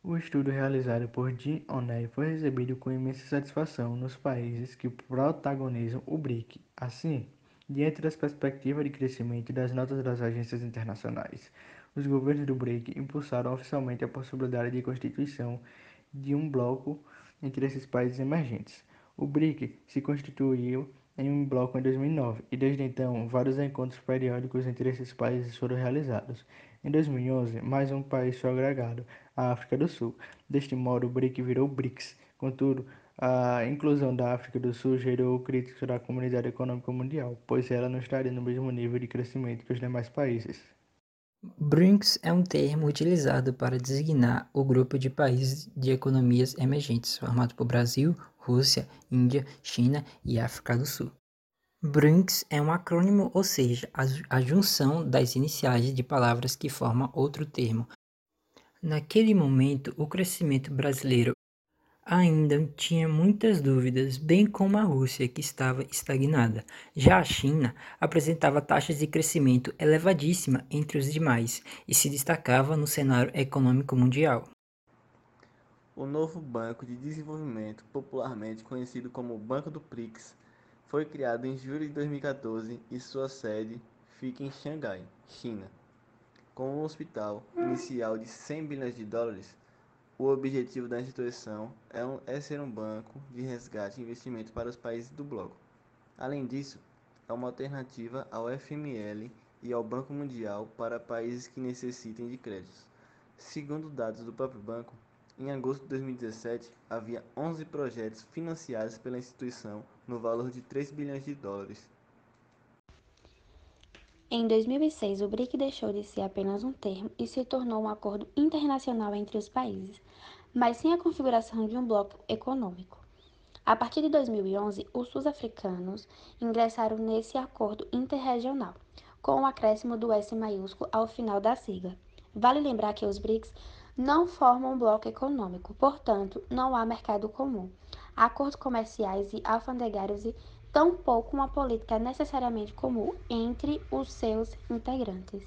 O estudo realizado por Jim O'Neill foi recebido com imensa satisfação nos países que protagonizam o BRIC. Assim, diante das perspectivas de crescimento das notas das agências internacionais, os governos do BRIC impulsaram oficialmente a possibilidade de constituição de um bloco entre esses países emergentes. O BRIC se constituiu em um bloco em 2009 e desde então vários encontros periódicos entre esses países foram realizados. Em 2011, mais um país foi agregado, a África do Sul. Deste modo, o BRIC virou BRICS. Contudo, a inclusão da África do Sul gerou críticas da comunidade econômica mundial, pois ela não estaria no mesmo nível de crescimento que os demais países. BRICS é um termo utilizado para designar o grupo de países de economias emergentes, formado por Brasil, Rússia, Índia, China e África do Sul. BRICS é um acrônimo, ou seja, a junção das iniciais de palavras que formam outro termo. Naquele momento, o crescimento brasileiro ainda tinha muitas dúvidas, bem como a Rússia, que estava estagnada. Já a China apresentava taxas de crescimento elevadíssima entre os demais e se destacava no cenário econômico mundial. O novo Banco de Desenvolvimento, popularmente conhecido como Banco do BRICS, foi criado em julho de 2014 e sua sede fica em Xangai, China. Com um hospital inicial de 100 bilhões de dólares, o objetivo da instituição é, um, é ser um banco de resgate e investimento para os países do bloco. Além disso, é uma alternativa ao FML e ao Banco Mundial para países que necessitem de créditos. Segundo dados do próprio banco, em agosto de 2017, havia 11 projetos financiados pela instituição no valor de 3 bilhões de dólares. Em 2006, o BRIC deixou de ser apenas um termo e se tornou um acordo internacional entre os países, mas sem a configuração de um bloco econômico. A partir de 2011, os sul-africanos ingressaram nesse acordo interregional, com o acréscimo do S maiúsculo ao final da sigla. Vale lembrar que os BRICS não formam um bloco econômico, portanto, não há mercado comum, acordos comerciais e alfandegários e tampouco uma política necessariamente comum entre os seus integrantes.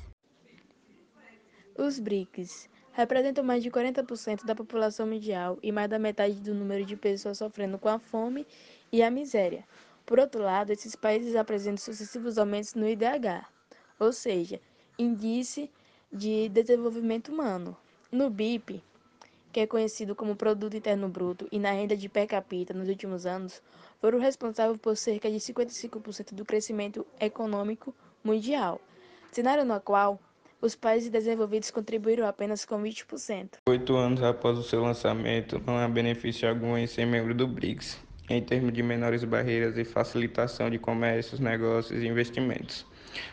Os BRICS representam mais de 40% da população mundial e mais da metade do número de pessoas sofrendo com a fome e a miséria. Por outro lado, esses países apresentam sucessivos aumentos no IDH, ou seja, Índice de Desenvolvimento Humano, no BIP, que é conhecido como Produto Interno Bruto, e na renda de per capita nos últimos anos, foram responsáveis por cerca de 55% do crescimento econômico mundial, cenário no qual os países desenvolvidos contribuíram apenas com 20%. Oito anos após o seu lançamento, não há benefício algum em ser membro do BRICS, em termos de menores barreiras e facilitação de comércios, negócios e investimentos.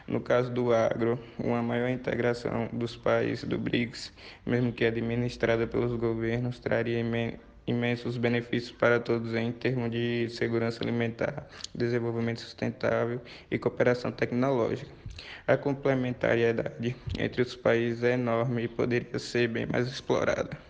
No caso do agro, uma maior integração dos países do BRICS, mesmo que administrada pelos governos, traria imensos benefícios para todos em termos de segurança alimentar, desenvolvimento sustentável e cooperação tecnológica. A complementariedade entre os países é enorme e poderia ser bem mais explorada.